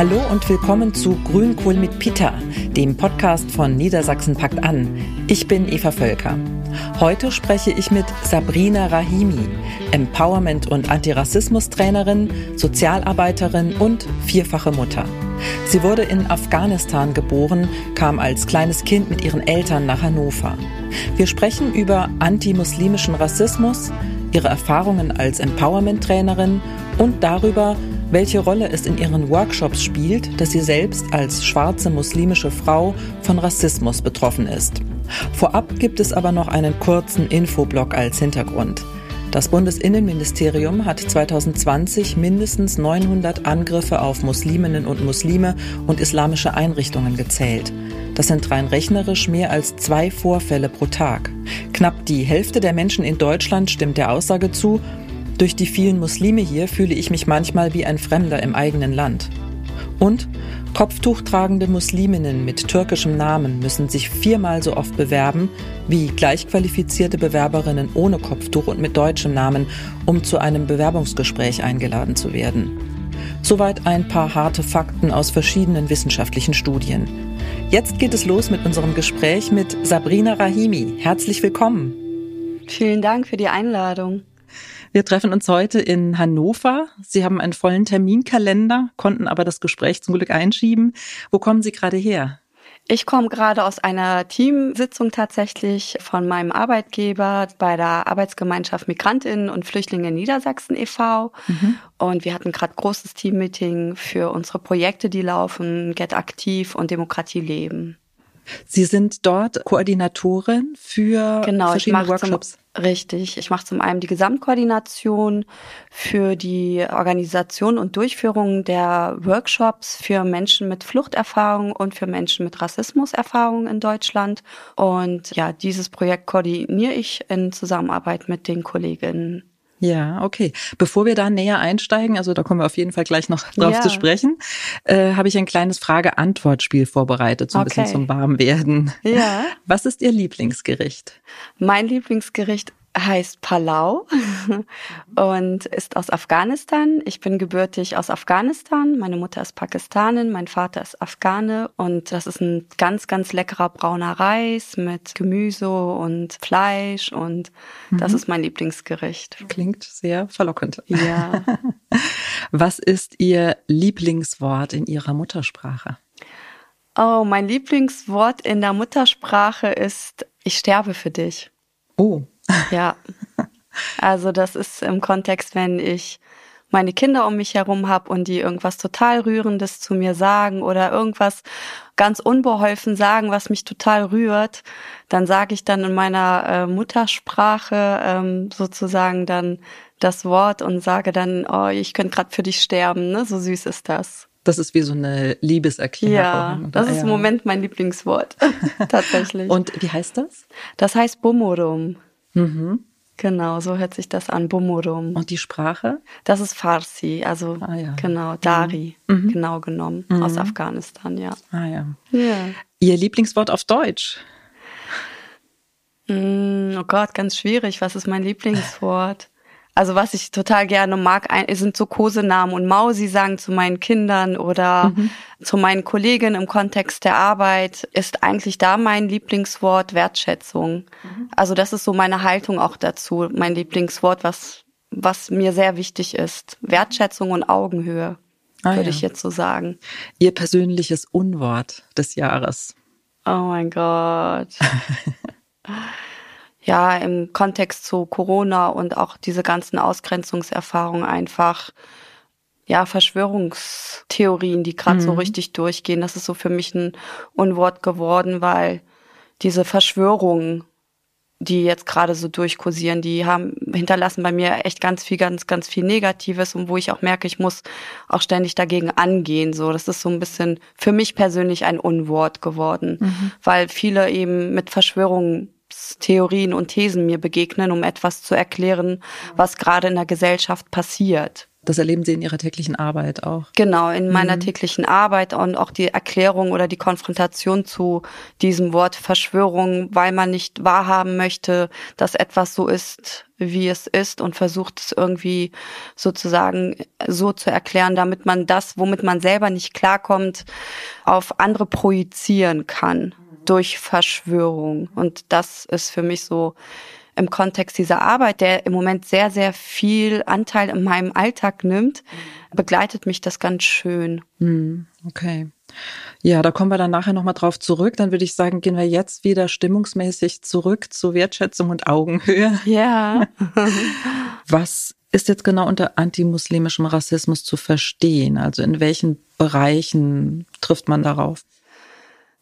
Hallo und willkommen zu Grünkohl mit Peter, dem Podcast von Niedersachsen packt an. Ich bin Eva Völker. Heute spreche ich mit Sabrina Rahimi, Empowerment- und Antirassismus-Trainerin, Sozialarbeiterin und vierfache Mutter. Sie wurde in Afghanistan geboren, kam als kleines Kind mit ihren Eltern nach Hannover. Wir sprechen über antimuslimischen Rassismus, ihre Erfahrungen als Empowerment-Trainerin und darüber, welche Rolle es in ihren Workshops spielt, dass sie selbst als schwarze muslimische Frau von Rassismus betroffen ist. Vorab gibt es aber noch einen kurzen Infoblock als Hintergrund. Das Bundesinnenministerium hat 2020 mindestens 900 Angriffe auf Musliminnen und Muslime und islamische Einrichtungen gezählt. Das sind rein rechnerisch mehr als zwei Vorfälle pro Tag. Knapp die Hälfte der Menschen in Deutschland stimmt der Aussage zu, durch die vielen Muslime hier fühle ich mich manchmal wie ein Fremder im eigenen Land. Und Kopftuchtragende Musliminnen mit türkischem Namen müssen sich viermal so oft bewerben wie gleichqualifizierte Bewerberinnen ohne Kopftuch und mit deutschem Namen, um zu einem Bewerbungsgespräch eingeladen zu werden. Soweit ein paar harte Fakten aus verschiedenen wissenschaftlichen Studien. Jetzt geht es los mit unserem Gespräch mit Sabrina Rahimi. Herzlich willkommen. Vielen Dank für die Einladung. Wir treffen uns heute in Hannover. Sie haben einen vollen Terminkalender, konnten aber das Gespräch zum Glück einschieben. Wo kommen Sie gerade her? Ich komme gerade aus einer Teamsitzung tatsächlich von meinem Arbeitgeber bei der Arbeitsgemeinschaft Migrantinnen und Flüchtlinge Niedersachsen e.V. Mhm. Und wir hatten gerade großes Teammeeting für unsere Projekte, die laufen, Get Aktiv und Demokratie leben. Sie sind dort Koordinatorin für genau, verschiedene Workshops. Zum, richtig. Ich mache zum einen die Gesamtkoordination für die Organisation und Durchführung der Workshops für Menschen mit Fluchterfahrung und für Menschen mit Rassismuserfahrung in Deutschland. Und ja, dieses Projekt koordiniere ich in Zusammenarbeit mit den Kolleginnen. Ja, okay. Bevor wir da näher einsteigen, also da kommen wir auf jeden Fall gleich noch drauf ja. zu sprechen, äh, habe ich ein kleines Frage-Antwort-Spiel vorbereitet, so ein okay. bisschen zum Warmwerden. Ja. Was ist Ihr Lieblingsgericht? Mein Lieblingsgericht heißt Palau und ist aus Afghanistan. Ich bin gebürtig aus Afghanistan. Meine Mutter ist Pakistanin, mein Vater ist Afghane und das ist ein ganz, ganz leckerer brauner Reis mit Gemüse und Fleisch und mhm. das ist mein Lieblingsgericht. Klingt sehr verlockend. Ja. Was ist Ihr Lieblingswort in Ihrer Muttersprache? Oh, mein Lieblingswort in der Muttersprache ist ich sterbe für dich. Oh, ja. Also das ist im Kontext, wenn ich meine Kinder um mich herum habe und die irgendwas total Rührendes zu mir sagen oder irgendwas ganz unbeholfen sagen, was mich total rührt, dann sage ich dann in meiner äh, Muttersprache ähm, sozusagen dann das Wort und sage dann, oh, ich könnte gerade für dich sterben, ne? So süß ist das. Das ist wie so eine Liebeserklärung. Ja, das ist im Moment mein Lieblingswort. Tatsächlich. Und wie heißt das? Das heißt Bumurum. Mhm. Genau, so hört sich das an, Bumurum. Und die Sprache? Das ist Farsi, also ah, ja. genau, Dari, mhm. mhm. genau genommen, mhm. aus Afghanistan, ja. Ah ja. ja. Ihr Lieblingswort auf Deutsch? Mm, oh Gott, ganz schwierig. Was ist mein Lieblingswort? Also was ich total gerne mag, sind so Kosenamen und Mausi sagen zu meinen Kindern oder mhm. zu meinen Kollegen im Kontext der Arbeit ist eigentlich da mein Lieblingswort Wertschätzung. Mhm. Also das ist so meine Haltung auch dazu, mein Lieblingswort, was was mir sehr wichtig ist. Wertschätzung und Augenhöhe, ah, würde ja. ich jetzt so sagen. Ihr persönliches Unwort des Jahres. Oh mein Gott. ja im Kontext zu Corona und auch diese ganzen Ausgrenzungserfahrungen einfach ja Verschwörungstheorien, die gerade mhm. so richtig durchgehen. Das ist so für mich ein Unwort geworden, weil diese Verschwörungen, die jetzt gerade so durchkursieren, die haben hinterlassen bei mir echt ganz viel, ganz, ganz viel Negatives und wo ich auch merke, ich muss auch ständig dagegen angehen. So, das ist so ein bisschen für mich persönlich ein Unwort geworden, mhm. weil viele eben mit Verschwörungen Theorien und Thesen mir begegnen, um etwas zu erklären, was gerade in der Gesellschaft passiert. Das erleben Sie in Ihrer täglichen Arbeit auch. Genau, in meiner mhm. täglichen Arbeit und auch die Erklärung oder die Konfrontation zu diesem Wort Verschwörung, weil man nicht wahrhaben möchte, dass etwas so ist, wie es ist und versucht es irgendwie sozusagen so zu erklären, damit man das, womit man selber nicht klarkommt, auf andere projizieren kann durch Verschwörung. Und das ist für mich so im Kontext dieser Arbeit, der im Moment sehr, sehr viel Anteil in meinem Alltag nimmt, begleitet mich das ganz schön. Hm, okay. Ja, da kommen wir dann nachher nochmal drauf zurück. Dann würde ich sagen, gehen wir jetzt wieder stimmungsmäßig zurück zu Wertschätzung und Augenhöhe. Ja. Was ist jetzt genau unter antimuslimischem Rassismus zu verstehen? Also in welchen Bereichen trifft man darauf?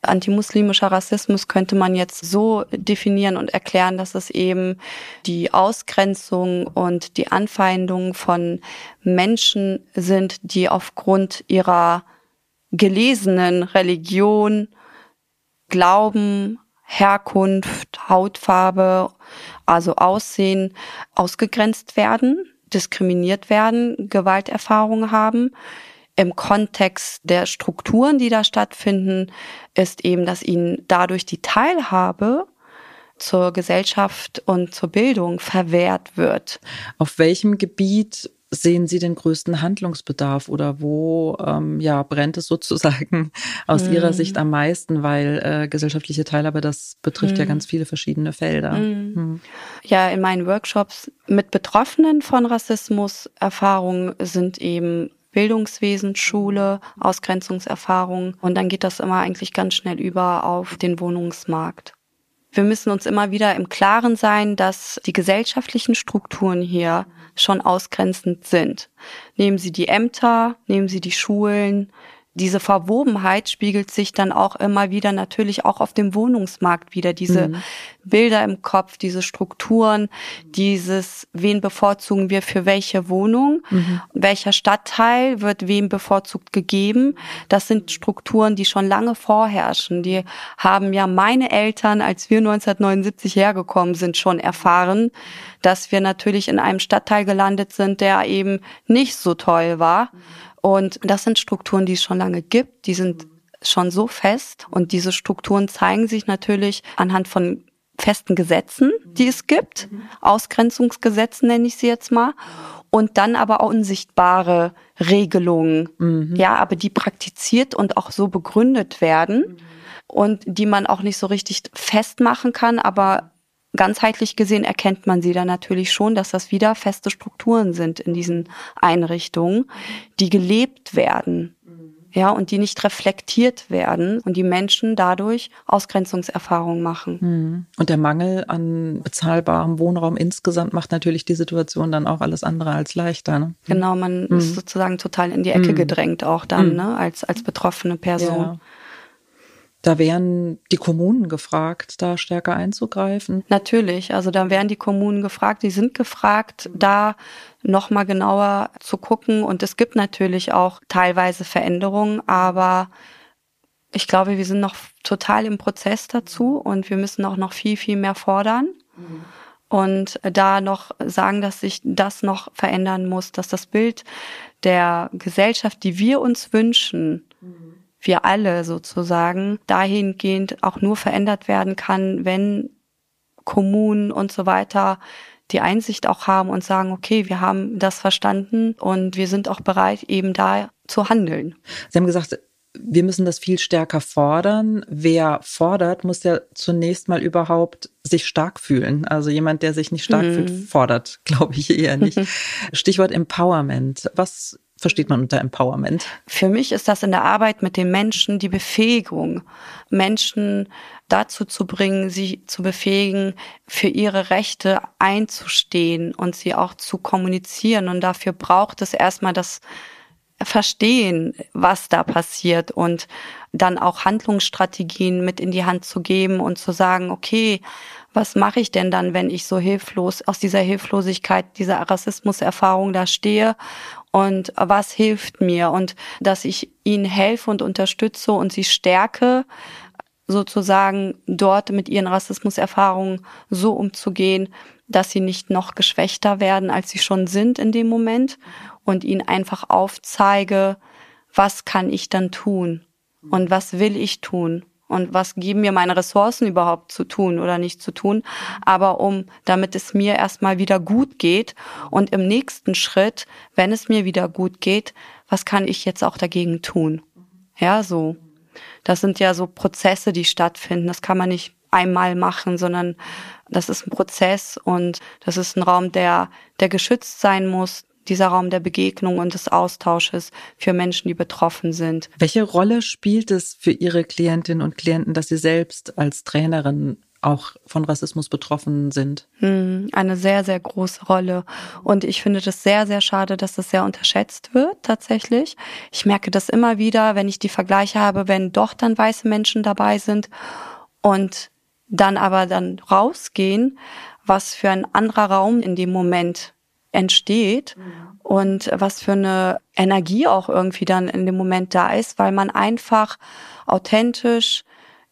Antimuslimischer Rassismus könnte man jetzt so definieren und erklären, dass es eben die Ausgrenzung und die Anfeindung von Menschen sind, die aufgrund ihrer gelesenen Religion, Glauben, Herkunft, Hautfarbe, also Aussehen ausgegrenzt werden, diskriminiert werden, Gewalterfahrungen haben im Kontext der Strukturen, die da stattfinden, ist eben, dass ihnen dadurch die Teilhabe zur Gesellschaft und zur Bildung verwehrt wird. Auf welchem Gebiet sehen Sie den größten Handlungsbedarf oder wo ähm, ja brennt es sozusagen aus mm. Ihrer Sicht am meisten, weil äh, gesellschaftliche Teilhabe das betrifft mm. ja ganz viele verschiedene Felder. Mm. Ja, in meinen Workshops mit Betroffenen von Rassismus Erfahrungen sind eben Bildungswesen, Schule, Ausgrenzungserfahrung und dann geht das immer eigentlich ganz schnell über auf den Wohnungsmarkt. Wir müssen uns immer wieder im Klaren sein, dass die gesellschaftlichen Strukturen hier schon ausgrenzend sind. Nehmen Sie die Ämter, nehmen Sie die Schulen, diese Verwobenheit spiegelt sich dann auch immer wieder natürlich auch auf dem Wohnungsmarkt wieder. Diese mhm. Bilder im Kopf, diese Strukturen, dieses, wen bevorzugen wir für welche Wohnung, mhm. welcher Stadtteil wird wem bevorzugt gegeben. Das sind Strukturen, die schon lange vorherrschen. Die haben ja meine Eltern, als wir 1979 hergekommen sind, schon erfahren, dass wir natürlich in einem Stadtteil gelandet sind, der eben nicht so toll war und das sind Strukturen, die es schon lange gibt, die sind schon so fest. Und diese Strukturen zeigen sich natürlich anhand von festen Gesetzen, die es gibt, Ausgrenzungsgesetzen nenne ich sie jetzt mal, und dann aber auch unsichtbare Regelungen, mhm. ja, aber die praktiziert und auch so begründet werden. Und die man auch nicht so richtig festmachen kann, aber ganzheitlich gesehen erkennt man sie dann natürlich schon, dass das wieder feste Strukturen sind in diesen Einrichtungen, die gelebt werden. Ja, und die nicht reflektiert werden und die Menschen dadurch Ausgrenzungserfahrungen machen. Mhm. Und der Mangel an bezahlbarem Wohnraum insgesamt macht natürlich die Situation dann auch alles andere als leichter. Ne? Genau, man mhm. ist sozusagen total in die Ecke mhm. gedrängt auch dann, mhm. ne, als, als betroffene Person. Ja. Da wären die Kommunen gefragt, da stärker einzugreifen. Natürlich, also da wären die Kommunen gefragt, die sind gefragt, da nochmal genauer zu gucken. Und es gibt natürlich auch teilweise Veränderungen, aber ich glaube, wir sind noch total im Prozess dazu und wir müssen auch noch viel, viel mehr fordern. Mhm. Und da noch sagen, dass sich das noch verändern muss, dass das Bild der Gesellschaft, die wir uns wünschen, mhm wir alle sozusagen dahingehend auch nur verändert werden kann, wenn Kommunen und so weiter die Einsicht auch haben und sagen, okay, wir haben das verstanden und wir sind auch bereit, eben da zu handeln. Sie haben gesagt, wir müssen das viel stärker fordern. Wer fordert, muss ja zunächst mal überhaupt sich stark fühlen. Also jemand, der sich nicht stark mhm. fühlt, fordert, glaube ich eher nicht. Stichwort Empowerment. Was versteht man unter Empowerment? Für mich ist das in der Arbeit mit den Menschen die Befähigung, Menschen dazu zu bringen, sie zu befähigen, für ihre Rechte einzustehen und sie auch zu kommunizieren. Und dafür braucht es erstmal das Verstehen, was da passiert und dann auch Handlungsstrategien mit in die Hand zu geben und zu sagen, okay, was mache ich denn dann, wenn ich so hilflos aus dieser Hilflosigkeit, dieser Rassismuserfahrung da stehe? Und was hilft mir? Und dass ich ihnen helfe und unterstütze und sie stärke, sozusagen dort mit ihren Rassismuserfahrungen so umzugehen, dass sie nicht noch geschwächter werden, als sie schon sind in dem Moment und ihnen einfach aufzeige, was kann ich dann tun und was will ich tun und was geben mir meine Ressourcen überhaupt zu tun oder nicht zu tun, aber um, damit es mir erstmal wieder gut geht und im nächsten Schritt, wenn es mir wieder gut geht, was kann ich jetzt auch dagegen tun? Ja, so. Das sind ja so Prozesse, die stattfinden. Das kann man nicht einmal machen, sondern das ist ein Prozess und das ist ein Raum, der, der geschützt sein muss, dieser Raum der Begegnung und des Austausches für Menschen, die betroffen sind. Welche Rolle spielt es für Ihre Klientinnen und Klienten, dass Sie selbst als Trainerin auch von Rassismus betroffen sind? Hm, eine sehr, sehr große Rolle. Und ich finde das sehr, sehr schade, dass das sehr unterschätzt wird, tatsächlich. Ich merke das immer wieder, wenn ich die Vergleiche habe, wenn doch dann weiße Menschen dabei sind und dann aber dann rausgehen, was für ein anderer Raum in dem Moment entsteht mhm. und was für eine Energie auch irgendwie dann in dem Moment da ist, weil man einfach authentisch,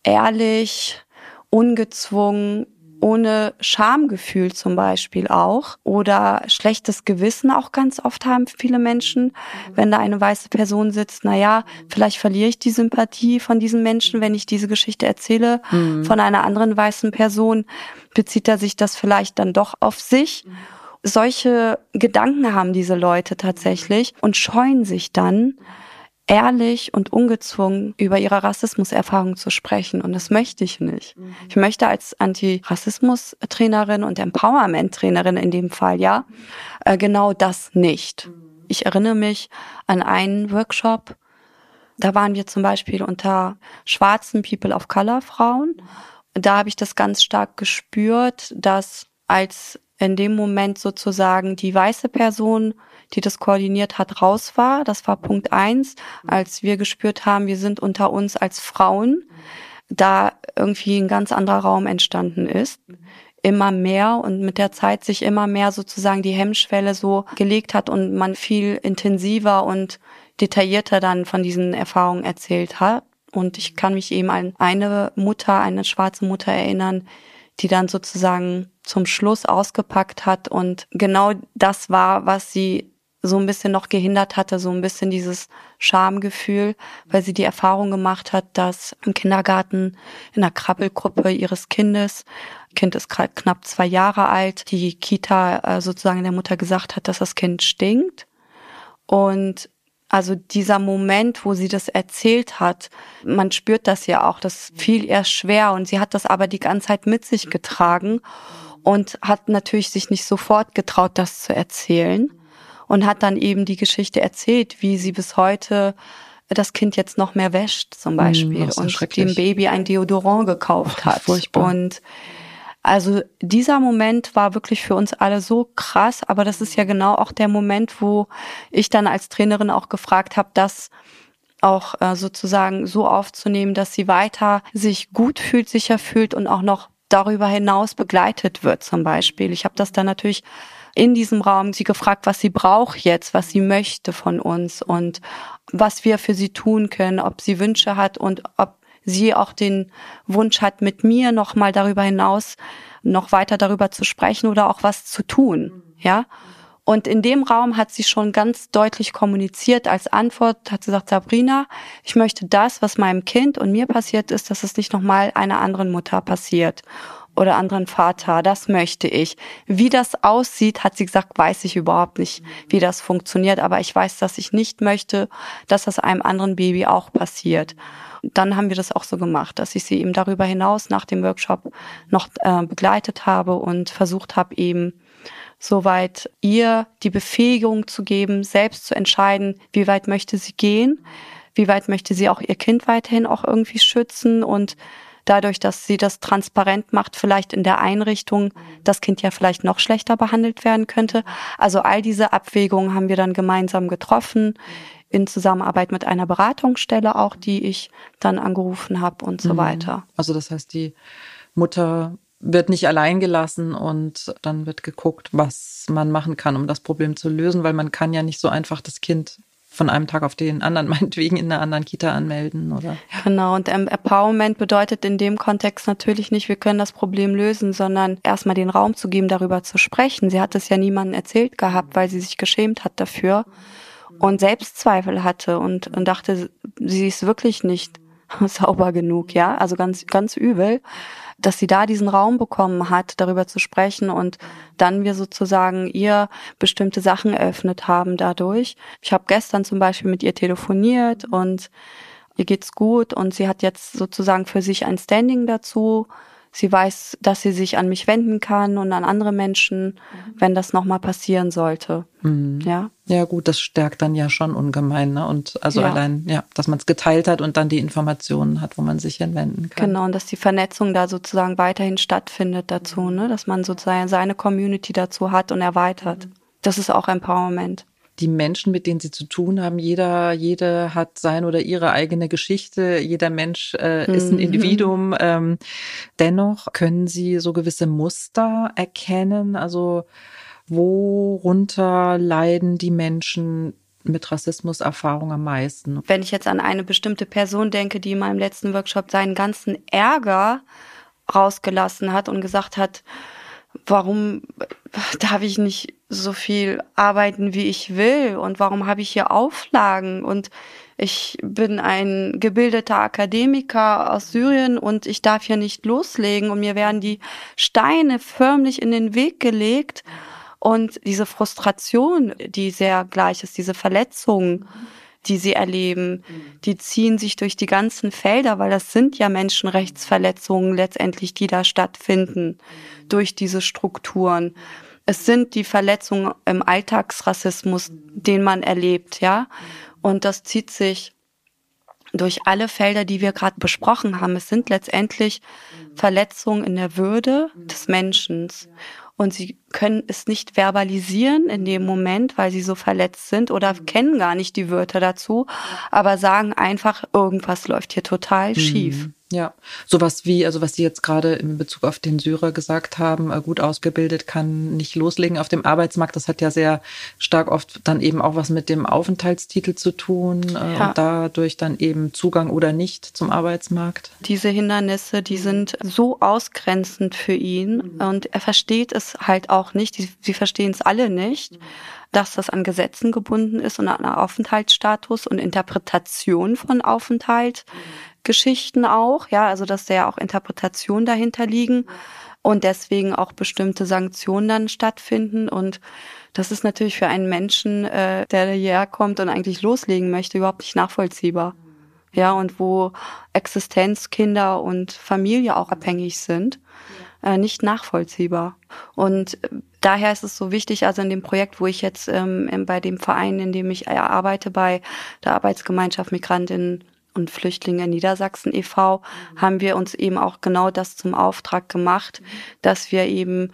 ehrlich, ungezwungen, ohne Schamgefühl zum Beispiel auch oder schlechtes Gewissen auch ganz oft haben viele Menschen, wenn da eine weiße Person sitzt, na ja, vielleicht verliere ich die Sympathie von diesen Menschen, wenn ich diese Geschichte erzähle mhm. von einer anderen weißen Person, bezieht er sich das vielleicht dann doch auf sich solche Gedanken haben diese Leute tatsächlich und scheuen sich dann, ehrlich und ungezwungen über ihre Rassismuserfahrung zu sprechen. Und das möchte ich nicht. Mhm. Ich möchte als Anti-Rassismus-Trainerin und Empowerment-Trainerin in dem Fall, ja, äh, genau das nicht. Mhm. Ich erinnere mich an einen Workshop, da waren wir zum Beispiel unter schwarzen People of Color Frauen. Da habe ich das ganz stark gespürt, dass als in dem Moment sozusagen die weiße Person, die das koordiniert hat, raus war. Das war Punkt eins, als wir gespürt haben, wir sind unter uns als Frauen, da irgendwie ein ganz anderer Raum entstanden ist. Immer mehr und mit der Zeit sich immer mehr sozusagen die Hemmschwelle so gelegt hat und man viel intensiver und detaillierter dann von diesen Erfahrungen erzählt hat. Und ich kann mich eben an eine Mutter, eine schwarze Mutter erinnern, die dann sozusagen zum Schluss ausgepackt hat und genau das war, was sie so ein bisschen noch gehindert hatte, so ein bisschen dieses Schamgefühl, weil sie die Erfahrung gemacht hat, dass im Kindergarten in der Krabbelgruppe ihres Kindes, Kind ist knapp zwei Jahre alt, die Kita äh, sozusagen der Mutter gesagt hat, dass das Kind stinkt. Und also dieser Moment, wo sie das erzählt hat, man spürt das ja auch, das fiel ihr schwer und sie hat das aber die ganze Zeit mit sich getragen und hat natürlich sich nicht sofort getraut, das zu erzählen und hat dann eben die Geschichte erzählt, wie sie bis heute das Kind jetzt noch mehr wäscht zum hm, Beispiel mm, und dem Baby ein Deodorant gekauft hat. Furchtbar. Und also dieser Moment war wirklich für uns alle so krass, aber das ist ja genau auch der Moment, wo ich dann als Trainerin auch gefragt habe, dass auch äh, sozusagen so aufzunehmen, dass sie weiter sich gut fühlt, sicher fühlt und auch noch darüber hinaus begleitet wird zum Beispiel. Ich habe das dann natürlich in diesem Raum sie gefragt, was sie braucht jetzt, was sie möchte von uns und was wir für sie tun können, ob sie Wünsche hat und ob sie auch den Wunsch hat, mit mir noch mal darüber hinaus noch weiter darüber zu sprechen oder auch was zu tun, ja. Und in dem Raum hat sie schon ganz deutlich kommuniziert. Als Antwort hat sie gesagt, Sabrina, ich möchte das, was meinem Kind und mir passiert ist, dass es nicht nochmal einer anderen Mutter passiert oder anderen Vater. Das möchte ich. Wie das aussieht, hat sie gesagt, weiß ich überhaupt nicht, wie das funktioniert. Aber ich weiß, dass ich nicht möchte, dass das einem anderen Baby auch passiert dann haben wir das auch so gemacht, dass ich sie eben darüber hinaus nach dem Workshop noch äh, begleitet habe und versucht habe eben soweit ihr die Befähigung zu geben, selbst zu entscheiden, wie weit möchte sie gehen, wie weit möchte sie auch ihr Kind weiterhin auch irgendwie schützen und dadurch, dass sie das transparent macht, vielleicht in der Einrichtung das Kind ja vielleicht noch schlechter behandelt werden könnte. Also all diese Abwägungen haben wir dann gemeinsam getroffen in Zusammenarbeit mit einer Beratungsstelle auch, die ich dann angerufen habe und so mhm. weiter. Also das heißt, die Mutter wird nicht allein gelassen und dann wird geguckt, was man machen kann, um das Problem zu lösen, weil man kann ja nicht so einfach das Kind von einem Tag auf den anderen meinetwegen in einer anderen Kita anmelden, oder? Genau, und Empowerment bedeutet in dem Kontext natürlich nicht, wir können das Problem lösen, sondern erstmal den Raum zu geben, darüber zu sprechen. Sie hat es ja niemandem erzählt gehabt, weil sie sich geschämt hat dafür und Selbstzweifel hatte und, und dachte, sie ist wirklich nicht sauber genug, ja, also ganz, ganz übel dass sie da diesen Raum bekommen hat, darüber zu sprechen und dann wir sozusagen ihr bestimmte Sachen eröffnet haben dadurch. Ich habe gestern zum Beispiel mit ihr telefoniert und ihr geht's gut und sie hat jetzt sozusagen für sich ein Standing dazu Sie weiß, dass sie sich an mich wenden kann und an andere Menschen, mhm. wenn das nochmal passieren sollte. Mhm. Ja. Ja, gut, das stärkt dann ja schon ungemein, ne? Und also ja. allein, ja, dass man es geteilt hat und dann die Informationen hat, wo man sich hinwenden kann. Genau, und dass die Vernetzung da sozusagen weiterhin stattfindet dazu, ne? Dass man sozusagen seine Community dazu hat und erweitert. Das ist auch Empowerment die Menschen, mit denen sie zu tun haben, jeder, jede hat sein oder ihre eigene Geschichte, jeder Mensch äh, ist ein mhm. Individuum. Ähm, dennoch können sie so gewisse Muster erkennen. Also worunter leiden die Menschen mit Rassismuserfahrung am meisten? Wenn ich jetzt an eine bestimmte Person denke, die in meinem letzten Workshop seinen ganzen Ärger rausgelassen hat und gesagt hat, warum darf ich nicht so viel arbeiten, wie ich will? Und warum habe ich hier Auflagen? Und ich bin ein gebildeter Akademiker aus Syrien und ich darf hier nicht loslegen und mir werden die Steine förmlich in den Weg gelegt. Und diese Frustration, die sehr gleich ist, diese Verletzungen, die sie erleben, die ziehen sich durch die ganzen Felder, weil das sind ja Menschenrechtsverletzungen letztendlich, die da stattfinden durch diese Strukturen. Es sind die Verletzungen im Alltagsrassismus, den man erlebt, ja. Und das zieht sich durch alle Felder, die wir gerade besprochen haben. Es sind letztendlich Verletzungen in der Würde des Menschen und sie können es nicht verbalisieren in dem Moment, weil sie so verletzt sind oder mhm. kennen gar nicht die Wörter dazu, aber sagen einfach, irgendwas läuft hier total schief. Mhm. Ja, sowas wie, also was Sie jetzt gerade in Bezug auf den Syrer gesagt haben, äh, gut ausgebildet kann nicht loslegen auf dem Arbeitsmarkt. Das hat ja sehr stark oft dann eben auch was mit dem Aufenthaltstitel zu tun äh, ja. und dadurch dann eben Zugang oder nicht zum Arbeitsmarkt. Diese Hindernisse, die sind so ausgrenzend für ihn und er versteht es halt auch nicht. Sie verstehen es alle nicht dass das an Gesetzen gebunden ist und an Aufenthaltsstatus und Interpretation von Aufenthalt. Geschichten auch, ja, also dass da ja auch Interpretationen dahinter liegen und deswegen auch bestimmte Sanktionen dann stattfinden und das ist natürlich für einen Menschen, äh, der hierher kommt und eigentlich loslegen möchte, überhaupt nicht nachvollziehbar. Ja, und wo Existenz, Kinder und Familie auch abhängig sind, äh, nicht nachvollziehbar. Und äh, daher ist es so wichtig, also in dem Projekt, wo ich jetzt ähm, bei dem Verein, in dem ich arbeite, bei der Arbeitsgemeinschaft Migrantinnen und Flüchtlinge Niedersachsen e.V. Mhm. haben wir uns eben auch genau das zum Auftrag gemacht, mhm. dass wir eben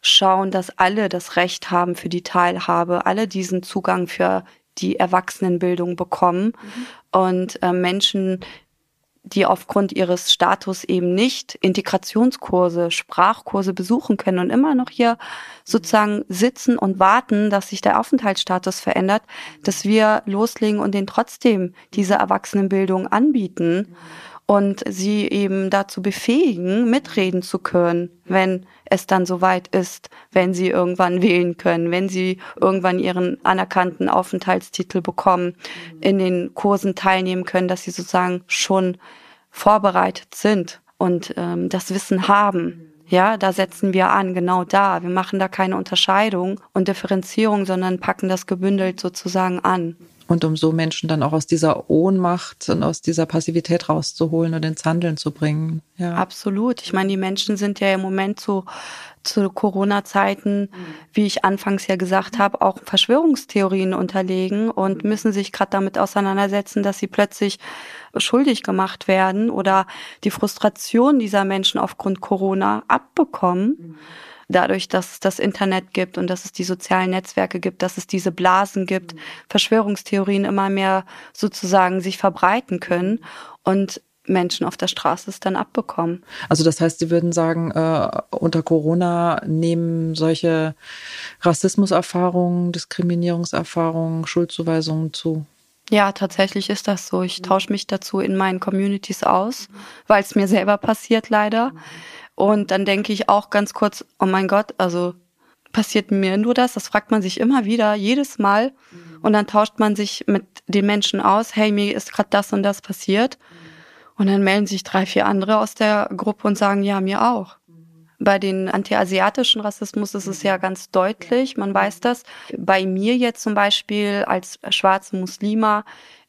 schauen, dass alle das Recht haben für die Teilhabe, alle diesen Zugang für die Erwachsenenbildung bekommen mhm. und äh, Menschen die aufgrund ihres Status eben nicht Integrationskurse, Sprachkurse besuchen können und immer noch hier sozusagen sitzen und warten, dass sich der Aufenthaltsstatus verändert, dass wir loslegen und denen trotzdem diese Erwachsenenbildung anbieten und sie eben dazu befähigen, mitreden zu können, wenn es dann soweit ist, wenn sie irgendwann wählen können, wenn sie irgendwann ihren anerkannten Aufenthaltstitel bekommen, in den Kursen teilnehmen können, dass sie sozusagen schon vorbereitet sind und ähm, das Wissen haben. Ja, da setzen wir an, genau da. Wir machen da keine Unterscheidung und Differenzierung, sondern packen das gebündelt sozusagen an und um so Menschen dann auch aus dieser Ohnmacht und aus dieser Passivität rauszuholen und ins Handeln zu bringen. Ja. Absolut. Ich meine, die Menschen sind ja im Moment so zu Corona-Zeiten, wie ich anfangs ja gesagt habe, auch Verschwörungstheorien unterlegen und müssen sich gerade damit auseinandersetzen, dass sie plötzlich schuldig gemacht werden oder die Frustration dieser Menschen aufgrund Corona abbekommen dadurch, dass es das Internet gibt und dass es die sozialen Netzwerke gibt, dass es diese Blasen gibt, mhm. Verschwörungstheorien immer mehr sozusagen sich verbreiten können und Menschen auf der Straße es dann abbekommen. Also das heißt, Sie würden sagen, äh, unter Corona nehmen solche Rassismuserfahrungen, Diskriminierungserfahrungen, Schuldzuweisungen zu? Ja, tatsächlich ist das so. Ich tausche mich dazu in meinen Communities aus, weil es mir selber passiert leider. Und dann denke ich auch ganz kurz, oh mein Gott, also passiert mir nur das? Das fragt man sich immer wieder, jedes Mal. Und dann tauscht man sich mit den Menschen aus, hey, mir ist gerade das und das passiert. Und dann melden sich drei, vier andere aus der Gruppe und sagen, ja, mir auch. Bei den antiasiatischen Rassismus ist es ja ganz deutlich, man weiß das. Bei mir jetzt zum Beispiel als schwarze Muslima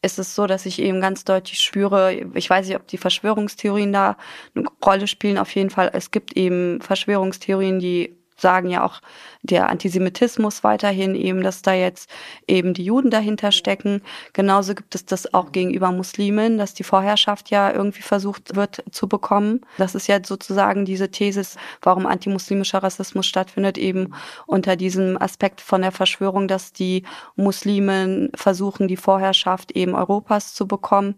ist es so, dass ich eben ganz deutlich spüre, ich weiß nicht, ob die Verschwörungstheorien da eine Rolle spielen, auf jeden Fall, es gibt eben Verschwörungstheorien, die sagen ja auch der Antisemitismus weiterhin eben, dass da jetzt eben die Juden dahinter stecken. Genauso gibt es das auch gegenüber Muslimen, dass die Vorherrschaft ja irgendwie versucht wird zu bekommen. Das ist ja sozusagen diese Thesis, warum antimuslimischer Rassismus stattfindet, eben unter diesem Aspekt von der Verschwörung, dass die Muslimen versuchen, die Vorherrschaft eben Europas zu bekommen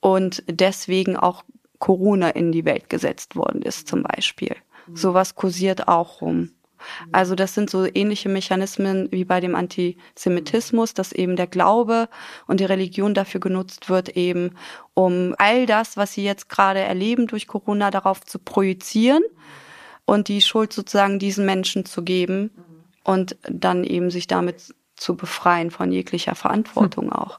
und deswegen auch Corona in die Welt gesetzt worden ist zum Beispiel. Sowas kursiert auch rum. Also das sind so ähnliche Mechanismen wie bei dem Antisemitismus, dass eben der Glaube und die Religion dafür genutzt wird, eben um all das, was sie jetzt gerade erleben durch Corona, darauf zu projizieren und die Schuld sozusagen diesen Menschen zu geben und dann eben sich damit zu befreien von jeglicher Verantwortung hm. auch.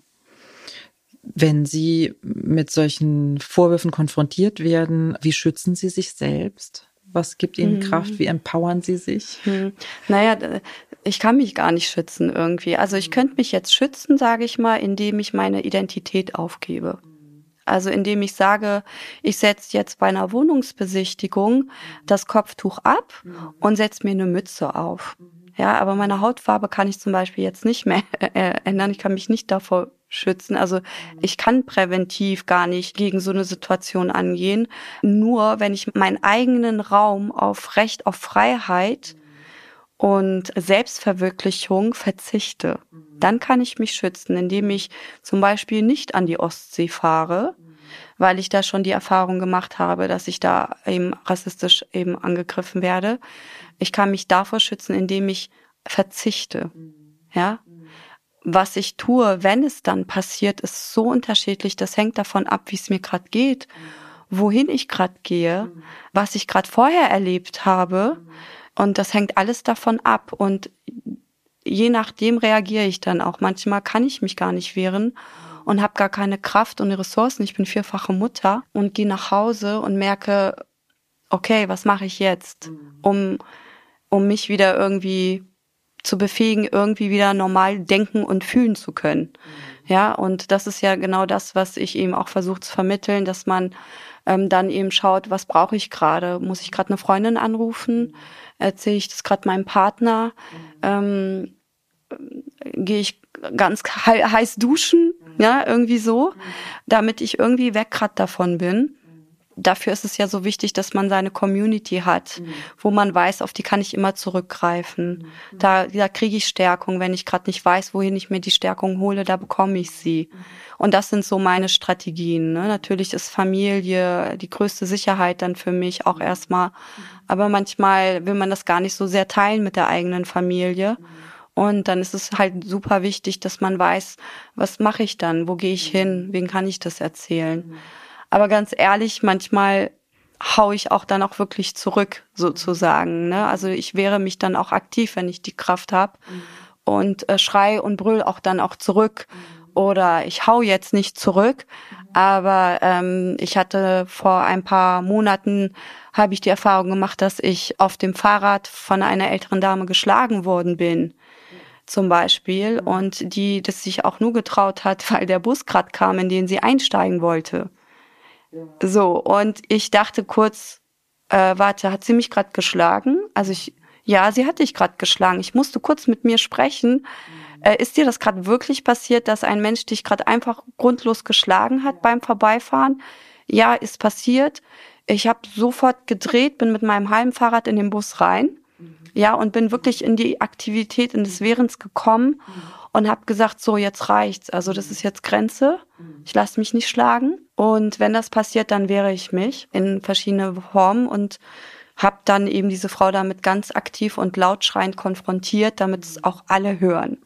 Wenn Sie mit solchen Vorwürfen konfrontiert werden, wie schützen Sie sich selbst? Was gibt ihnen mhm. Kraft? Wie empowern sie sich? Mhm. Naja, ich kann mich gar nicht schützen irgendwie. Also ich könnte mich jetzt schützen, sage ich mal, indem ich meine Identität aufgebe. Also indem ich sage, ich setze jetzt bei einer Wohnungsbesichtigung das Kopftuch ab und setze mir eine Mütze auf. Ja, aber meine Hautfarbe kann ich zum Beispiel jetzt nicht mehr ändern. Ich kann mich nicht davor schützen. Also mhm. ich kann präventiv gar nicht gegen so eine Situation angehen. Nur wenn ich meinen eigenen Raum auf Recht auf Freiheit mhm. und Selbstverwirklichung verzichte, mhm. dann kann ich mich schützen, indem ich zum Beispiel nicht an die Ostsee fahre, weil ich da schon die Erfahrung gemacht habe, dass ich da eben rassistisch eben angegriffen werde. Ich kann mich davor schützen, indem ich verzichte. Ja, was ich tue, wenn es dann passiert, ist so unterschiedlich. Das hängt davon ab, wie es mir gerade geht, wohin ich gerade gehe, was ich gerade vorher erlebt habe. Und das hängt alles davon ab. Und je nachdem reagiere ich dann auch. Manchmal kann ich mich gar nicht wehren und habe gar keine Kraft und Ressourcen. Ich bin vierfache Mutter und gehe nach Hause und merke, okay, was mache ich jetzt, um, um mich wieder irgendwie zu befähigen, irgendwie wieder normal denken und fühlen zu können. Mhm. Ja, und das ist ja genau das, was ich eben auch versuche zu vermitteln, dass man ähm, dann eben schaut, was brauche ich gerade? Muss ich gerade eine Freundin anrufen? Mhm. Erzähle ich das gerade meinem Partner? Mhm. Ähm, Gehe ich ganz he heiß duschen? Ja, irgendwie so, damit ich irgendwie weg gerade davon bin dafür ist es ja so wichtig, dass man seine Community hat, mhm. wo man weiß, auf die kann ich immer zurückgreifen. Mhm. Da, da kriege ich Stärkung. Wenn ich gerade nicht weiß, wohin ich mir die Stärkung hole, da bekomme ich sie. Mhm. Und das sind so meine Strategien. Ne? Natürlich ist Familie die größte Sicherheit dann für mich auch erstmal. Aber manchmal will man das gar nicht so sehr teilen mit der eigenen Familie. Und dann ist es halt super wichtig, dass man weiß, was mache ich dann, wo gehe ich hin, wen kann ich das erzählen. Aber ganz ehrlich, manchmal hau ich auch dann auch wirklich zurück, sozusagen. Ne? Also ich wehre mich dann auch aktiv, wenn ich die Kraft habe. Mhm. Und äh, schrei und brüll auch dann auch zurück. Mhm. Oder ich hau jetzt nicht zurück. Mhm. Aber ähm, ich hatte vor ein paar Monaten habe ich die Erfahrung gemacht, dass ich auf dem Fahrrad von einer älteren Dame geschlagen worden bin zum Beispiel und die das sich auch nur getraut hat, weil der Bus gerade kam, in den sie einsteigen wollte. So, und ich dachte kurz, äh, warte, hat sie mich gerade geschlagen? Also ich, ja, sie hat dich gerade geschlagen. Ich musste kurz mit mir sprechen. Mhm. Äh, ist dir das gerade wirklich passiert, dass ein Mensch dich gerade einfach grundlos geschlagen hat beim Vorbeifahren? Ja, ist passiert. Ich habe sofort gedreht, bin mit meinem Heimfahrrad in den Bus rein. Mhm. Ja, und bin wirklich in die Aktivität, in des Wehrens gekommen. Mhm und habe gesagt, so jetzt reicht's. Also das ist jetzt Grenze. Ich lasse mich nicht schlagen. Und wenn das passiert, dann wehre ich mich in verschiedene Formen und habe dann eben diese Frau damit ganz aktiv und laut schreiend konfrontiert, damit es auch alle hören.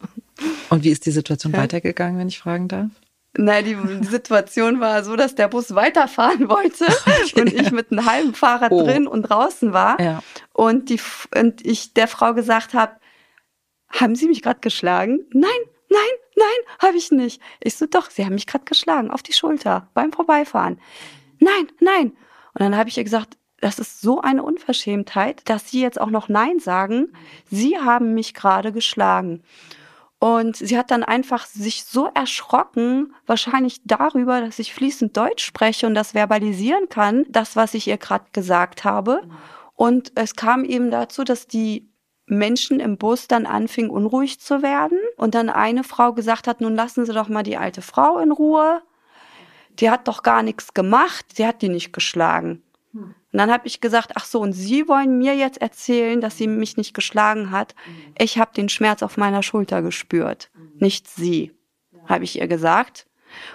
Und wie ist die Situation ja. weitergegangen, wenn ich fragen darf? Nein, die, die, Situation war so, dass der Bus weiterfahren wollte okay, und ich mit einem halben Fahrrad oh. drin und draußen war. Ja. Und, die, und ich der Frau gesagt habe, haben Sie mich gerade geschlagen? Nein, nein, nein, habe ich nicht. Ich so, doch, Sie haben mich gerade geschlagen, auf die Schulter, beim Vorbeifahren. Nein, nein. Und dann habe ich ihr gesagt, das ist so eine Unverschämtheit, dass Sie jetzt auch noch Nein sagen. Sie haben mich gerade geschlagen. Und sie hat dann einfach sich so erschrocken, wahrscheinlich darüber, dass ich fließend Deutsch spreche und das verbalisieren kann, das, was ich ihr gerade gesagt habe. Und es kam eben dazu, dass die Menschen im Bus dann anfingen, unruhig zu werden. Und dann eine Frau gesagt hat, nun lassen Sie doch mal die alte Frau in Ruhe. Die hat doch gar nichts gemacht, sie hat die nicht geschlagen. Und dann habe ich gesagt, ach so, und Sie wollen mir jetzt erzählen, dass sie mich nicht geschlagen hat. Ich habe den Schmerz auf meiner Schulter gespürt, nicht Sie, habe ich ihr gesagt.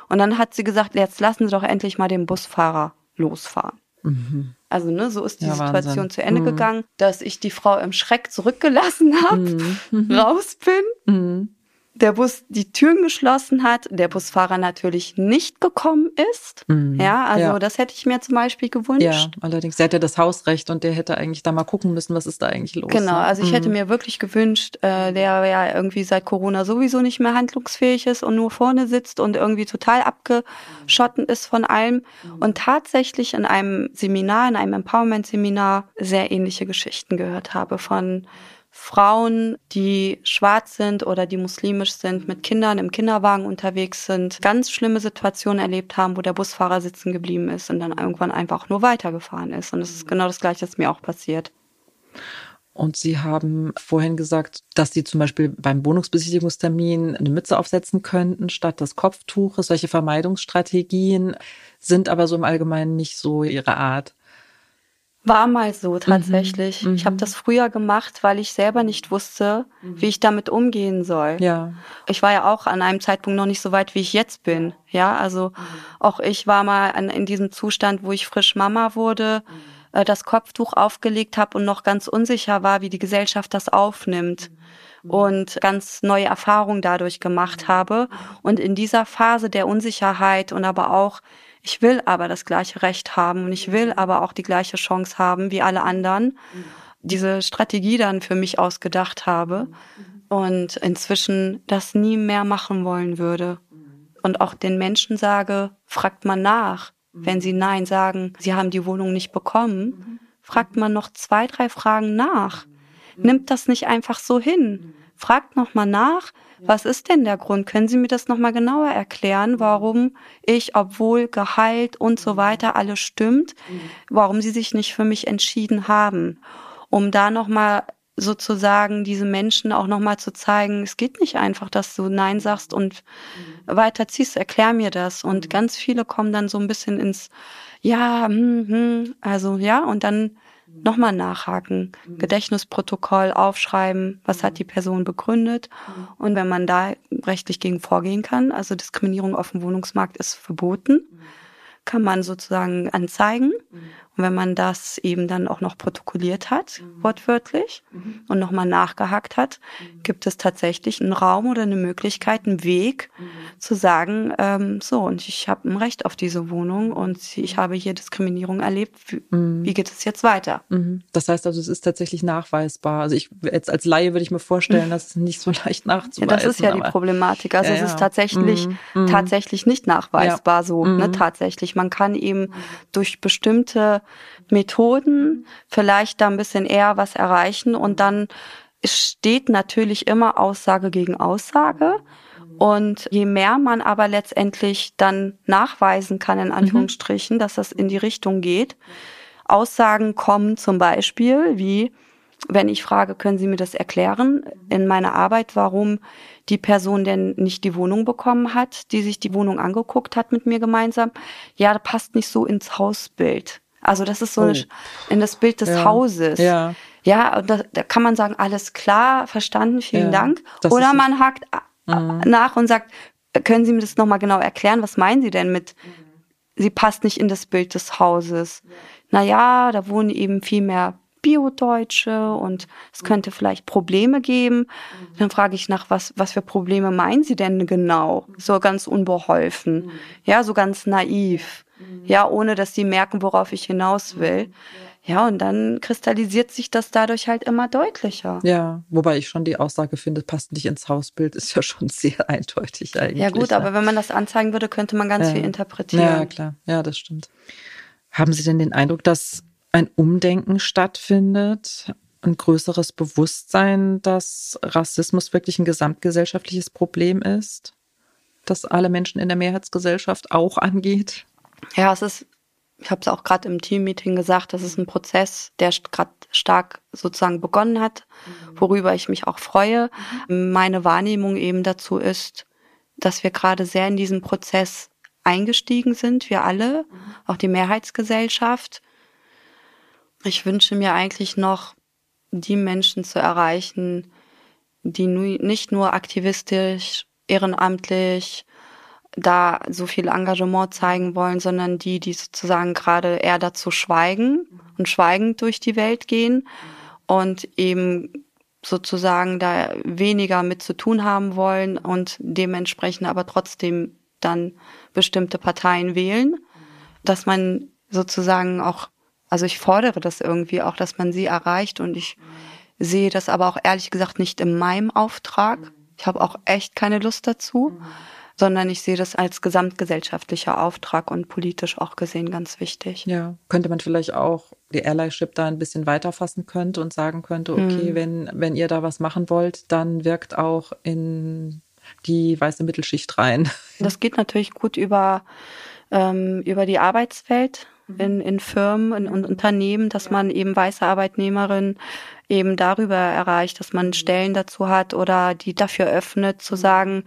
Und dann hat sie gesagt, jetzt lassen Sie doch endlich mal den Busfahrer losfahren. Mhm. Also ne, so ist die ja, Situation Wahnsinn. zu Ende mhm. gegangen, dass ich die Frau im Schreck zurückgelassen habe, mhm. raus bin mhm der Bus die Türen geschlossen hat, der Busfahrer natürlich nicht gekommen ist. Mhm. Ja, also ja. das hätte ich mir zum Beispiel gewünscht. Ja, allerdings, der hätte das Hausrecht und der hätte eigentlich da mal gucken müssen, was ist da eigentlich los. Genau, ne? also ich mhm. hätte mir wirklich gewünscht, äh, der ja irgendwie seit Corona sowieso nicht mehr handlungsfähig ist und nur vorne sitzt und irgendwie total abgeschotten ist von allem und tatsächlich in einem Seminar, in einem Empowerment-Seminar sehr ähnliche Geschichten gehört habe von Frauen, die schwarz sind oder die muslimisch sind, mit Kindern im Kinderwagen unterwegs sind, ganz schlimme Situationen erlebt haben, wo der Busfahrer sitzen geblieben ist und dann irgendwann einfach nur weitergefahren ist. Und es ist genau das Gleiche, was mir auch passiert. Und Sie haben vorhin gesagt, dass Sie zum Beispiel beim Wohnungsbesichtigungstermin eine Mütze aufsetzen könnten statt des Kopftuches. Solche Vermeidungsstrategien sind aber so im Allgemeinen nicht so Ihre Art. War mal so mhm. tatsächlich. Mhm. Ich habe das früher gemacht, weil ich selber nicht wusste, mhm. wie ich damit umgehen soll. Ja. Ich war ja auch an einem Zeitpunkt noch nicht so weit, wie ich jetzt bin. Ja, also mhm. auch ich war mal an, in diesem Zustand, wo ich frisch Mama wurde, mhm. äh, das Kopftuch aufgelegt habe und noch ganz unsicher war, wie die Gesellschaft das aufnimmt mhm. und ganz neue Erfahrungen dadurch gemacht habe. Und in dieser Phase der Unsicherheit und aber auch ich will aber das gleiche Recht haben und ich will aber auch die gleiche Chance haben wie alle anderen, diese Strategie dann für mich ausgedacht habe und inzwischen das nie mehr machen wollen würde. Und auch den Menschen sage, fragt man nach. Wenn sie Nein sagen, sie haben die Wohnung nicht bekommen, fragt man noch zwei, drei Fragen nach. Nimmt das nicht einfach so hin. Fragt noch mal nach, was ist denn der Grund? Können Sie mir das nochmal genauer erklären, warum ich, obwohl geheilt und so weiter alles stimmt, warum Sie sich nicht für mich entschieden haben? Um da nochmal sozusagen diese Menschen auch nochmal zu zeigen, es geht nicht einfach, dass du Nein sagst und weiterziehst, erklär mir das. Und ganz viele kommen dann so ein bisschen ins, ja, hm, hm, also ja, und dann nochmal nachhaken, mhm. Gedächtnisprotokoll aufschreiben, was hat die Person begründet. Mhm. Und wenn man da rechtlich gegen vorgehen kann, also Diskriminierung auf dem Wohnungsmarkt ist verboten, mhm. kann man sozusagen anzeigen. Und wenn man das eben dann auch noch protokolliert hat, mhm. wortwörtlich, mhm. und nochmal nachgehakt hat, mhm. gibt es tatsächlich einen Raum oder eine Möglichkeit, einen Weg mhm. zu sagen, ähm, so, und ich habe ein Recht auf diese Wohnung und ich habe hier Diskriminierung erlebt. Wie, mhm. wie geht es jetzt weiter? Mhm. Das heißt also, es ist tatsächlich nachweisbar. Also ich jetzt als Laie würde ich mir vorstellen, dass es nicht so leicht nachzuweisen. Ja, das ist ja die Problematik. Also ja, es ist tatsächlich, tatsächlich nicht nachweisbar so. Ne, tatsächlich. Man kann eben durch bestimmte Methoden vielleicht da ein bisschen eher was erreichen und dann steht natürlich immer Aussage gegen Aussage. Und je mehr man aber letztendlich dann nachweisen kann, in mhm. Anführungsstrichen, mhm. dass das in die Richtung geht, Aussagen kommen zum Beispiel wie, wenn ich frage, können Sie mir das erklären in meiner Arbeit, warum die Person denn nicht die Wohnung bekommen hat, die sich die Wohnung angeguckt hat mit mir gemeinsam? Ja, das passt nicht so ins Hausbild. Also das ist so oh. in das Bild des ja. Hauses. Ja. Ja, da, da kann man sagen, alles klar, verstanden, vielen ja. Dank. Das Oder man hakt mhm. nach und sagt, können Sie mir das nochmal genau erklären? Was meinen Sie denn mit, sie passt nicht in das Bild des Hauses? Ja. Naja, da wohnen eben viel mehr Bio-Deutsche und es könnte vielleicht Probleme geben. Dann frage ich nach, was, was für Probleme meinen Sie denn genau? So ganz unbeholfen. Ja, so ganz naiv. Ja, ohne dass sie merken, worauf ich hinaus will. Ja, und dann kristallisiert sich das dadurch halt immer deutlicher. Ja, wobei ich schon die Aussage finde, passt nicht ins Hausbild, ist ja schon sehr eindeutig eigentlich. Ja gut, ne? aber wenn man das anzeigen würde, könnte man ganz ja. viel interpretieren. Ja, klar. Ja, das stimmt. Haben Sie denn den Eindruck, dass ein Umdenken stattfindet? Ein größeres Bewusstsein, dass Rassismus wirklich ein gesamtgesellschaftliches Problem ist? Das alle Menschen in der Mehrheitsgesellschaft auch angeht? Ja, es ist ich habe es auch gerade im Teammeeting gesagt, das ist ein Prozess, der gerade stark sozusagen begonnen hat, mhm. worüber ich mich auch freue. Mhm. Meine Wahrnehmung eben dazu ist, dass wir gerade sehr in diesen Prozess eingestiegen sind, wir alle, mhm. auch die Mehrheitsgesellschaft. Ich wünsche mir eigentlich noch, die Menschen zu erreichen, die nicht nur aktivistisch, ehrenamtlich, da so viel Engagement zeigen wollen, sondern die, die sozusagen gerade eher dazu schweigen und schweigend durch die Welt gehen und eben sozusagen da weniger mit zu tun haben wollen und dementsprechend aber trotzdem dann bestimmte Parteien wählen, dass man sozusagen auch, also ich fordere das irgendwie auch, dass man sie erreicht und ich sehe das aber auch ehrlich gesagt nicht in meinem Auftrag. Ich habe auch echt keine Lust dazu sondern ich sehe das als gesamtgesellschaftlicher Auftrag und politisch auch gesehen ganz wichtig. Ja, könnte man vielleicht auch die Allyship da ein bisschen weiterfassen könnte und sagen könnte, okay, hm. wenn, wenn ihr da was machen wollt, dann wirkt auch in die weiße Mittelschicht rein. Das geht natürlich gut über, ähm, über die Arbeitswelt mhm. in, in Firmen, in, in Unternehmen, dass man eben weiße Arbeitnehmerinnen eben darüber erreicht, dass man Stellen dazu hat oder die dafür öffnet, zu sagen,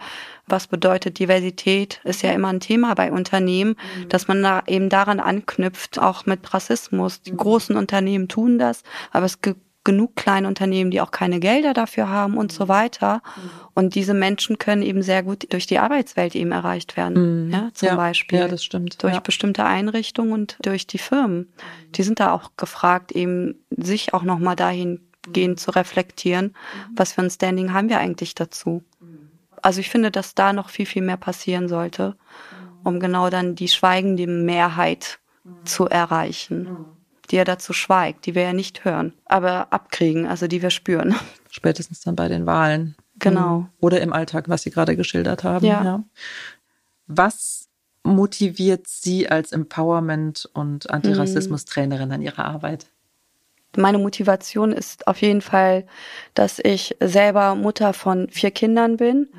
was bedeutet Diversität, ist ja immer ein Thema bei Unternehmen, dass man da eben daran anknüpft, auch mit Rassismus. Die großen Unternehmen tun das, aber es gibt genug kleine Unternehmen, die auch keine Gelder dafür haben und so weiter. Und diese Menschen können eben sehr gut durch die Arbeitswelt eben erreicht werden. Mhm. Ja, zum ja, Beispiel. Ja, das stimmt. Durch ja. bestimmte Einrichtungen und durch die Firmen. Die sind da auch gefragt, eben sich auch nochmal dahin gehen zu reflektieren, mhm. was für ein Standing haben wir eigentlich dazu. Also ich finde, dass da noch viel, viel mehr passieren sollte, um genau dann die schweigende Mehrheit zu erreichen, die ja dazu schweigt, die wir ja nicht hören, aber abkriegen, also die wir spüren. Spätestens dann bei den Wahlen. Genau. Mhm. Oder im Alltag, was Sie gerade geschildert haben. Ja. ja. Was motiviert Sie als Empowerment- und Antirassismus-Trainerin an Ihrer Arbeit? Meine Motivation ist auf jeden Fall, dass ich selber Mutter von vier Kindern bin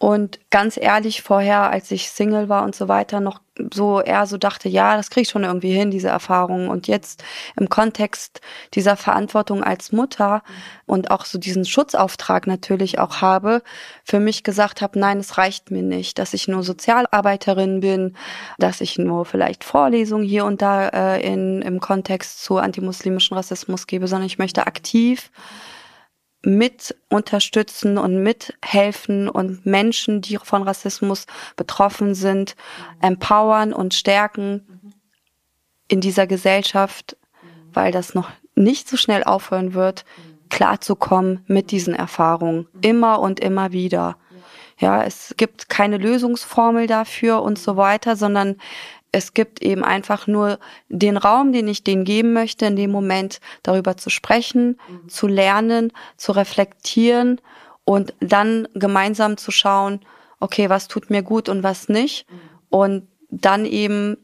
und ganz ehrlich vorher, als ich Single war und so weiter, noch so eher so dachte, ja, das krieg ich schon irgendwie hin, diese Erfahrungen. Und jetzt im Kontext dieser Verantwortung als Mutter und auch so diesen Schutzauftrag natürlich auch habe, für mich gesagt habe, nein, es reicht mir nicht, dass ich nur Sozialarbeiterin bin, dass ich nur vielleicht Vorlesungen hier und da äh, in, im Kontext zu antimuslimischen Rassismus gebe, sondern ich möchte aktiv mit unterstützen und mithelfen und Menschen, die von Rassismus betroffen sind, empowern und stärken in dieser Gesellschaft, weil das noch nicht so schnell aufhören wird, klarzukommen mit diesen Erfahrungen. Immer und immer wieder. Ja, es gibt keine Lösungsformel dafür und so weiter, sondern es gibt eben einfach nur den Raum, den ich denen geben möchte, in dem Moment darüber zu sprechen, mhm. zu lernen, zu reflektieren und dann gemeinsam zu schauen, okay, was tut mir gut und was nicht. Mhm. Und dann eben,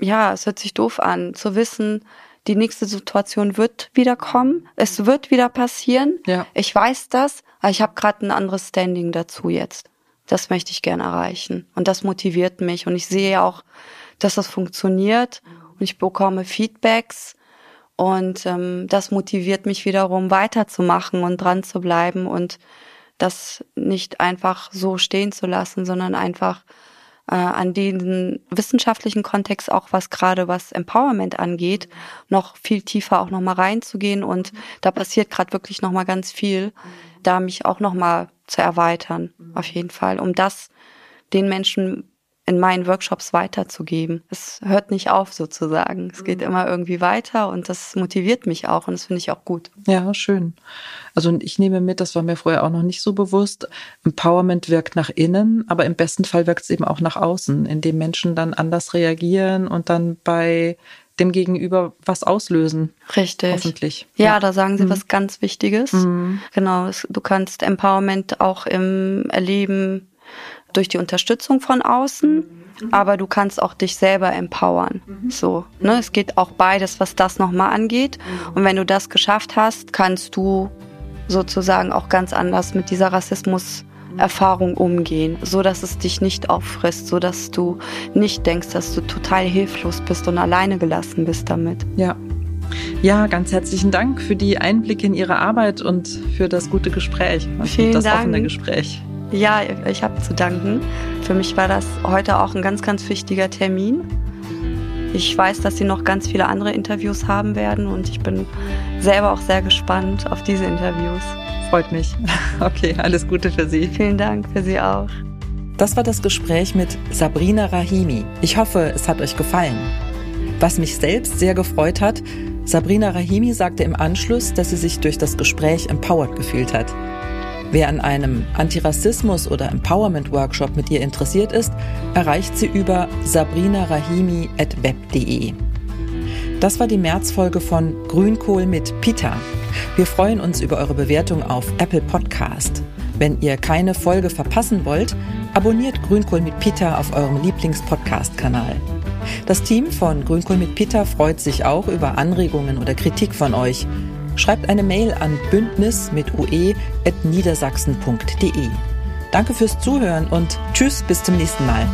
ja, es hört sich doof an, zu wissen, die nächste Situation wird wieder kommen, es mhm. wird wieder passieren. Ja. Ich weiß das, aber ich habe gerade ein anderes Standing dazu jetzt. Das möchte ich gerne erreichen. Und das motiviert mich. Und ich sehe ja auch, dass das funktioniert und ich bekomme Feedbacks und ähm, das motiviert mich wiederum weiterzumachen und dran zu bleiben und das nicht einfach so stehen zu lassen, sondern einfach äh, an den wissenschaftlichen Kontext auch was gerade was Empowerment angeht, noch viel tiefer auch noch mal reinzugehen und da passiert gerade wirklich noch mal ganz viel, da mich auch noch mal zu erweitern, auf jeden Fall, um das den Menschen in meinen Workshops weiterzugeben. Es hört nicht auf sozusagen. Es geht mhm. immer irgendwie weiter und das motiviert mich auch und das finde ich auch gut. Ja, schön. Also ich nehme mit, das war mir vorher auch noch nicht so bewusst. Empowerment wirkt nach innen, aber im besten Fall wirkt es eben auch nach außen, indem Menschen dann anders reagieren und dann bei dem Gegenüber was auslösen. Richtig. Hoffentlich. Ja, ja. da sagen Sie mhm. was ganz Wichtiges. Mhm. Genau, du kannst Empowerment auch im Erleben durch die Unterstützung von außen, aber du kannst auch dich selber empowern. So, ne? Es geht auch beides, was das nochmal angeht. Und wenn du das geschafft hast, kannst du sozusagen auch ganz anders mit dieser Rassismus Erfahrung umgehen, so dass es dich nicht auffrisst, so dass du nicht denkst, dass du total hilflos bist und alleine gelassen bist damit. Ja. Ja, ganz herzlichen Dank für die Einblicke in Ihre Arbeit und für das gute Gespräch und Vielen das Dank. offene Gespräch. Ja, ich habe zu danken. Für mich war das heute auch ein ganz, ganz wichtiger Termin. Ich weiß, dass Sie noch ganz viele andere Interviews haben werden und ich bin selber auch sehr gespannt auf diese Interviews. Freut mich. Okay, alles Gute für Sie. Vielen Dank für Sie auch. Das war das Gespräch mit Sabrina Rahimi. Ich hoffe, es hat euch gefallen. Was mich selbst sehr gefreut hat, Sabrina Rahimi sagte im Anschluss, dass sie sich durch das Gespräch empowered gefühlt hat. Wer an einem Antirassismus- oder Empowerment-Workshop mit ihr interessiert ist, erreicht sie über sabrinarahimi.web.de. Das war die Märzfolge von Grünkohl mit Pita. Wir freuen uns über eure Bewertung auf Apple Podcast. Wenn ihr keine Folge verpassen wollt, abonniert Grünkohl mit Pita auf eurem Lieblingspodcast-Kanal. Das Team von Grünkohl mit Pita freut sich auch über Anregungen oder Kritik von euch. Schreibt eine Mail an bündnis mit ue.niedersachsen.de. Danke fürs Zuhören und tschüss bis zum nächsten Mal.